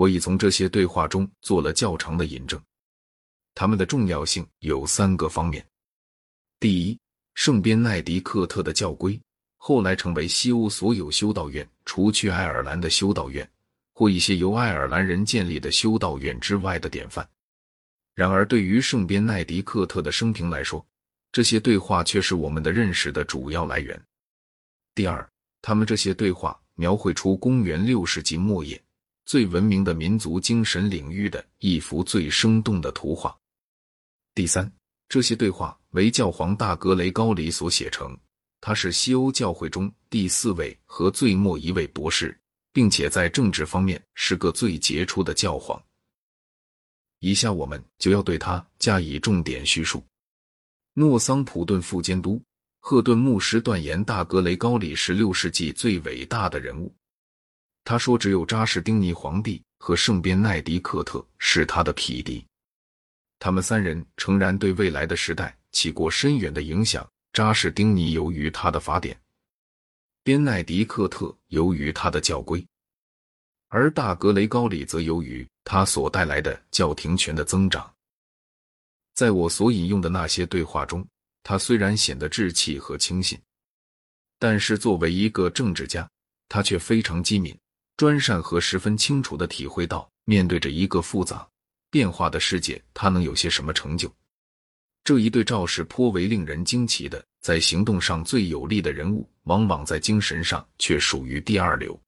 我已从这些对话中做了较长的引证。它们的重要性有三个方面：第一，圣边奈迪克特的教规后来成为西欧所有修道院（除去爱尔兰的修道院或一些由爱尔兰人建立的修道院之外）的典范。然而，对于圣边奈迪克特的生平来说，这些对话却是我们的认识的主要来源。第二，他们这些对话描绘出公元六世纪末叶最文明的民族精神领域的一幅最生动的图画。第三，这些对话为教皇大格雷高里所写成，他是西欧教会中第四位和最末一位博士，并且在政治方面是个最杰出的教皇。以下我们就要对他加以重点叙述。诺桑普顿副监督赫顿牧师断言，大格雷高里是六世纪最伟大的人物。他说，只有扎士丁尼皇帝和圣边奈迪克特是他的匹敌。他们三人诚然对未来的时代起过深远的影响。扎士丁尼由于他的法典，边奈迪克特由于他的教规，而大格雷高里则由于他所带来的教廷权的增长。在我所引用的那些对话中，他虽然显得稚气和轻信，但是作为一个政治家，他却非常机敏、专善和十分清楚的体会到，面对着一个复杂变化的世界，他能有些什么成就。这一对照是颇为令人惊奇的。在行动上最有力的人物，往往在精神上却属于第二流。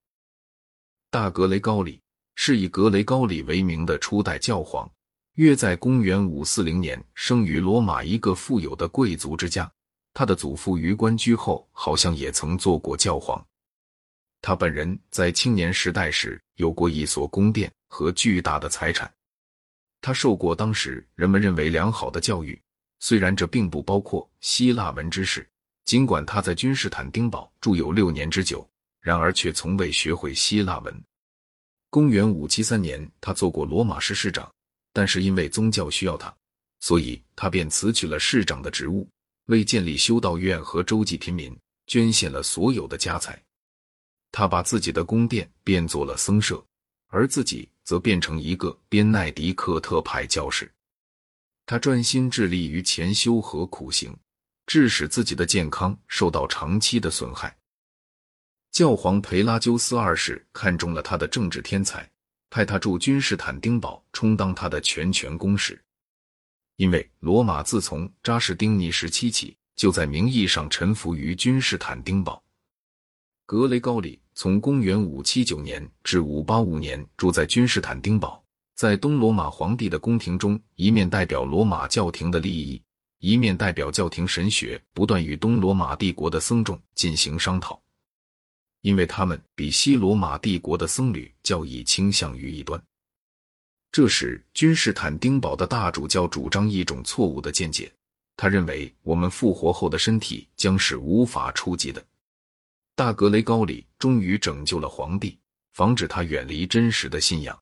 大格雷高里是以格雷高里为名的初代教皇。约在公元五四零年，生于罗马一个富有的贵族之家。他的祖父于官居后，好像也曾做过教皇。他本人在青年时代时有过一所宫殿和巨大的财产。他受过当时人们认为良好的教育，虽然这并不包括希腊文知识。尽管他在君士坦丁堡住有六年之久，然而却从未学会希腊文。公元五七三年，他做过罗马市市长。但是因为宗教需要他，所以他便辞去了市长的职务，为建立修道院和周济贫民捐献了所有的家财。他把自己的宫殿变作了僧舍，而自己则变成一个边奈迪克特派教士。他专心致力于潜修和苦行，致使自己的健康受到长期的损害。教皇培拉鸠斯二世看中了他的政治天才。派他驻君士坦丁堡，充当他的全权公使。因为罗马自从扎士丁尼时期起，就在名义上臣服于君士坦丁堡。格雷高里从公元五七九年至五八五年住在君士坦丁堡，在东罗马皇帝的宫廷中，一面代表罗马教廷的利益，一面代表教廷神学，不断与东罗马帝国的僧众进行商讨。因为他们比西罗马帝国的僧侣较易倾向于一端，这时君士坦丁堡的大主教主张一种错误的见解，他认为我们复活后的身体将是无法触及的。大格雷高里终于拯救了皇帝，防止他远离真实的信仰。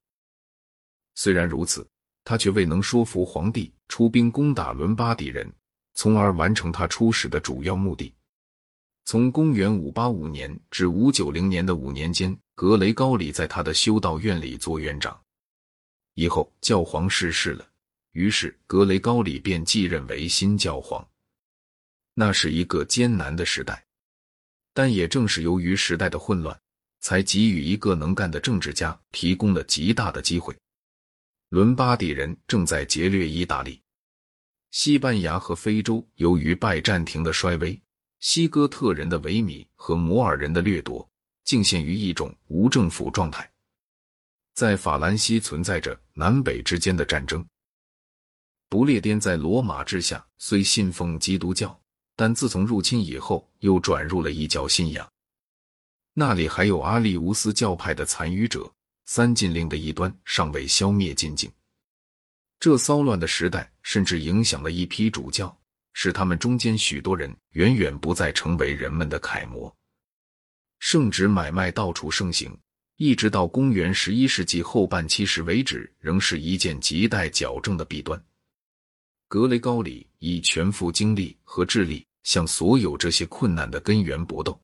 虽然如此，他却未能说服皇帝出兵攻打伦巴底人，从而完成他出使的主要目的。从公元五八五年至五九零年的五年间，格雷高里在他的修道院里做院长。以后教皇逝世了，于是格雷高里便继任为新教皇。那是一个艰难的时代，但也正是由于时代的混乱，才给予一个能干的政治家提供了极大的机会。伦巴第人正在劫掠意大利、西班牙和非洲，由于拜占庭的衰微。西哥特人的萎靡和摩尔人的掠夺，竟陷于一种无政府状态。在法兰西存在着南北之间的战争。不列颠在罗马治下虽信奉基督教，但自从入侵以后又转入了异教信仰。那里还有阿利乌斯教派的残余者，三禁令的一端尚未消灭尽尽。这骚乱的时代甚至影响了一批主教。使他们中间许多人远远不再成为人们的楷模，圣旨买卖到处盛行，一直到公元十一世纪后半期时为止，仍是一件亟待矫正的弊端。格雷高里以全副精力和智力向所有这些困难的根源搏斗。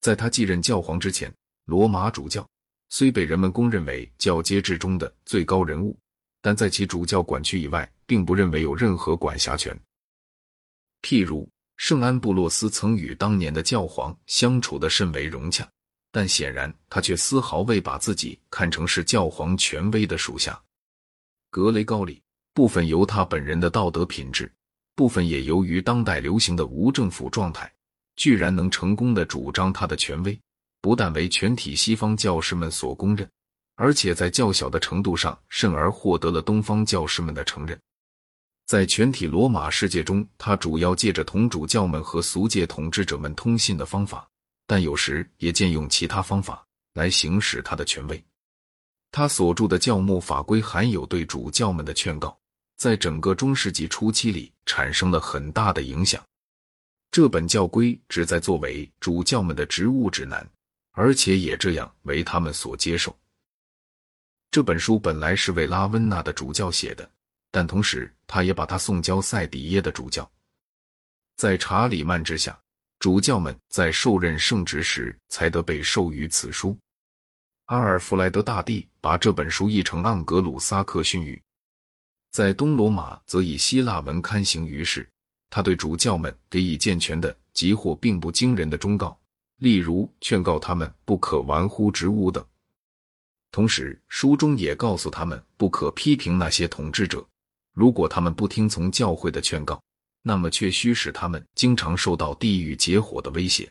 在他继任教皇之前，罗马主教虽被人们公认为教阶制中的最高人物，但在其主教管区以外，并不认为有任何管辖权。譬如，圣安布洛斯曾与当年的教皇相处得甚为融洽，但显然他却丝毫未把自己看成是教皇权威的属下。格雷高里，部分由他本人的道德品质，部分也由于当代流行的无政府状态，居然能成功的主张他的权威。不但为全体西方教师们所公认，而且在较小的程度上，甚而获得了东方教师们的承认。在全体罗马世界中，他主要借着同主教们和俗界统治者们通信的方法，但有时也借用其他方法来行使他的权威。他所著的教牧法规含有对主教们的劝告，在整个中世纪初期里产生了很大的影响。这本教规旨在作为主教们的职务指南。而且也这样为他们所接受。这本书本来是为拉温纳的主教写的，但同时他也把它送交塞底耶的主教。在查理曼之下，主教们在受任圣职时才得被授予此书。阿尔弗莱德大帝把这本书译成盎格鲁撒克逊语，在东罗马则以希腊文刊行于世。他对主教们给予健全的，即或并不惊人的忠告。例如，劝告他们不可玩忽职务等。同时，书中也告诉他们不可批评那些统治者。如果他们不听从教会的劝告，那么却需使他们经常受到地狱结火的威胁。